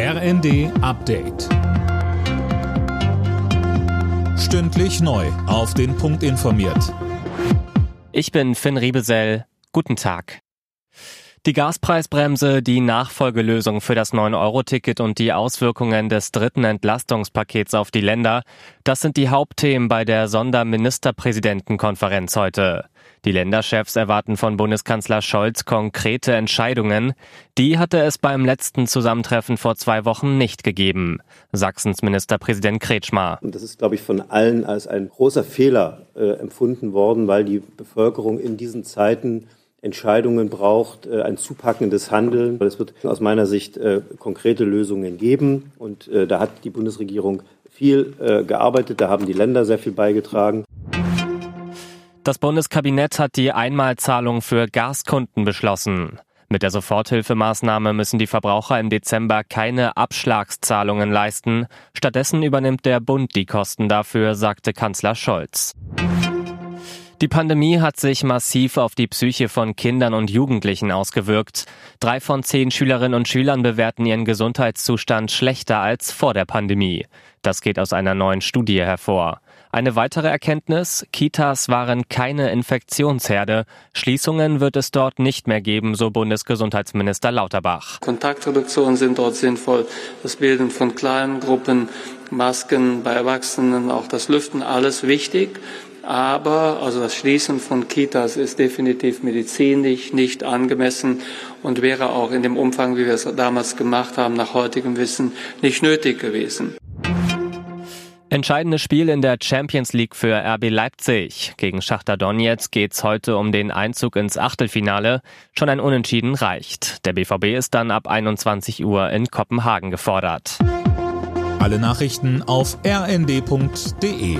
RND Update. Stündlich neu. Auf den Punkt informiert. Ich bin Finn Riebesell. Guten Tag. Die Gaspreisbremse, die Nachfolgelösung für das 9-Euro-Ticket und die Auswirkungen des dritten Entlastungspakets auf die Länder, das sind die Hauptthemen bei der Sonderministerpräsidentenkonferenz heute. Die Länderchefs erwarten von Bundeskanzler Scholz konkrete Entscheidungen. Die hatte es beim letzten Zusammentreffen vor zwei Wochen nicht gegeben. Sachsens Ministerpräsident Kretschmer. Das ist, glaube ich, von allen als ein großer Fehler äh, empfunden worden, weil die Bevölkerung in diesen Zeiten Entscheidungen braucht, äh, ein zupackendes Handeln. Es wird aus meiner Sicht äh, konkrete Lösungen geben. Und äh, da hat die Bundesregierung viel gearbeitet, da haben die Länder sehr viel beigetragen. Das Bundeskabinett hat die Einmalzahlung für Gaskunden beschlossen. Mit der Soforthilfemaßnahme müssen die Verbraucher im Dezember keine Abschlagszahlungen leisten. Stattdessen übernimmt der Bund die Kosten dafür, sagte Kanzler Scholz. Die Pandemie hat sich massiv auf die Psyche von Kindern und Jugendlichen ausgewirkt. Drei von zehn Schülerinnen und Schülern bewerten ihren Gesundheitszustand schlechter als vor der Pandemie. Das geht aus einer neuen Studie hervor. Eine weitere Erkenntnis, Kitas waren keine Infektionsherde. Schließungen wird es dort nicht mehr geben, so Bundesgesundheitsminister Lauterbach. Kontaktreduktionen sind dort sinnvoll. Das Bilden von kleinen Gruppen, Masken bei Erwachsenen, auch das Lüften, alles wichtig. Aber also das Schließen von Kitas ist definitiv medizinisch nicht angemessen und wäre auch in dem Umfang, wie wir es damals gemacht haben, nach heutigem Wissen nicht nötig gewesen. Entscheidendes Spiel in der Champions League für RB Leipzig. Gegen Schachter Donetsk geht's heute um den Einzug ins Achtelfinale. Schon ein Unentschieden reicht. Der BVB ist dann ab 21 Uhr in Kopenhagen gefordert. Alle Nachrichten auf rnd.de